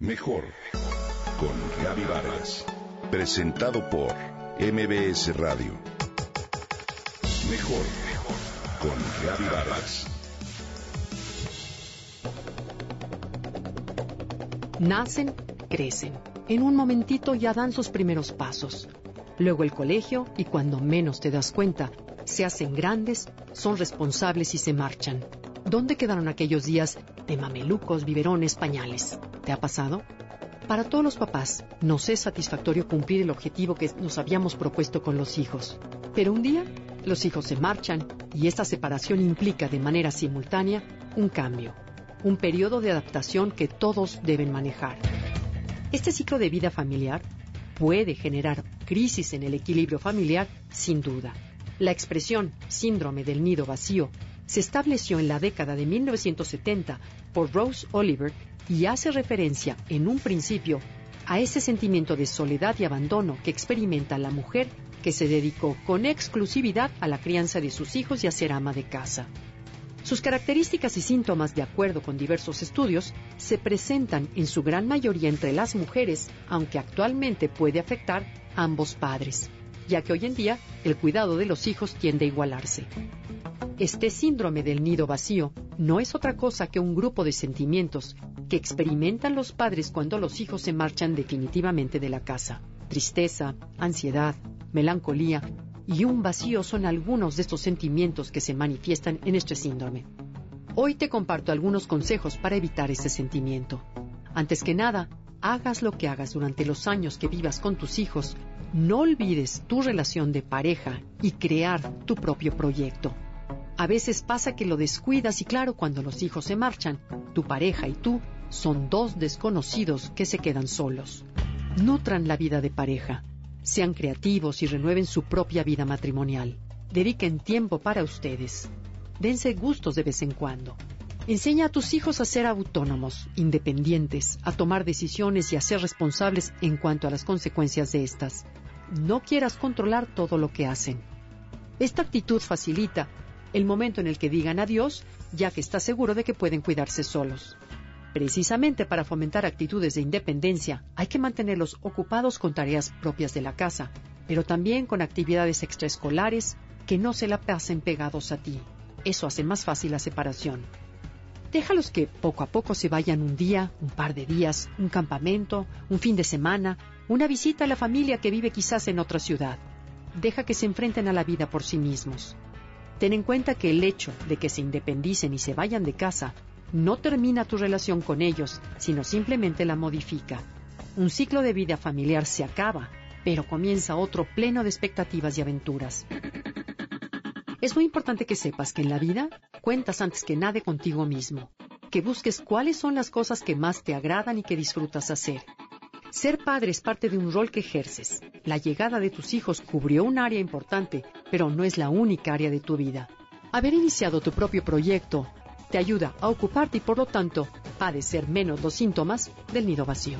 Mejor con Gaby Vargas. Presentado por MBS Radio. Mejor con Gaby Vargas. Nacen, crecen. En un momentito ya dan sus primeros pasos. Luego el colegio y cuando menos te das cuenta, se hacen grandes, son responsables y se marchan. ¿Dónde quedaron aquellos días de mamelucos, biberones, pañales? ¿Te ha pasado? Para todos los papás, nos es satisfactorio cumplir el objetivo que nos habíamos propuesto con los hijos. Pero un día, los hijos se marchan y esta separación implica de manera simultánea un cambio, un periodo de adaptación que todos deben manejar. Este ciclo de vida familiar puede generar crisis en el equilibrio familiar, sin duda. La expresión síndrome del nido vacío se estableció en la década de 1970 por Rose Oliver y hace referencia en un principio a ese sentimiento de soledad y abandono que experimenta la mujer que se dedicó con exclusividad a la crianza de sus hijos y a ser ama de casa. Sus características y síntomas, de acuerdo con diversos estudios, se presentan en su gran mayoría entre las mujeres, aunque actualmente puede afectar a ambos padres, ya que hoy en día el cuidado de los hijos tiende a igualarse. Este síndrome del nido vacío no es otra cosa que un grupo de sentimientos que experimentan los padres cuando los hijos se marchan definitivamente de la casa. Tristeza, ansiedad, melancolía y un vacío son algunos de estos sentimientos que se manifiestan en este síndrome. Hoy te comparto algunos consejos para evitar este sentimiento. Antes que nada, hagas lo que hagas durante los años que vivas con tus hijos, no olvides tu relación de pareja y crear tu propio proyecto. A veces pasa que lo descuidas y claro, cuando los hijos se marchan, tu pareja y tú son dos desconocidos que se quedan solos. Nutran la vida de pareja, sean creativos y renueven su propia vida matrimonial. Dediquen tiempo para ustedes. Dense gustos de vez en cuando. Enseña a tus hijos a ser autónomos, independientes, a tomar decisiones y a ser responsables en cuanto a las consecuencias de estas. No quieras controlar todo lo que hacen. Esta actitud facilita el momento en el que digan adiós, ya que está seguro de que pueden cuidarse solos. Precisamente para fomentar actitudes de independencia, hay que mantenerlos ocupados con tareas propias de la casa, pero también con actividades extraescolares que no se la pasen pegados a ti. Eso hace más fácil la separación. Déjalos que poco a poco se vayan un día, un par de días, un campamento, un fin de semana, una visita a la familia que vive quizás en otra ciudad. Deja que se enfrenten a la vida por sí mismos. Ten en cuenta que el hecho de que se independicen y se vayan de casa no termina tu relación con ellos, sino simplemente la modifica. Un ciclo de vida familiar se acaba, pero comienza otro pleno de expectativas y aventuras. Es muy importante que sepas que en la vida cuentas antes que nada contigo mismo, que busques cuáles son las cosas que más te agradan y que disfrutas hacer, ser padre es parte de un rol que ejerces. La llegada de tus hijos cubrió un área importante, pero no es la única área de tu vida. Haber iniciado tu propio proyecto te ayuda a ocuparte y por lo tanto padecer menos los síntomas del nido vacío.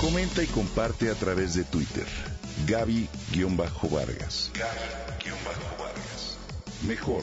Comenta y comparte a través de Twitter. Gaby-Vargas. Gaby-Vargas. Mejor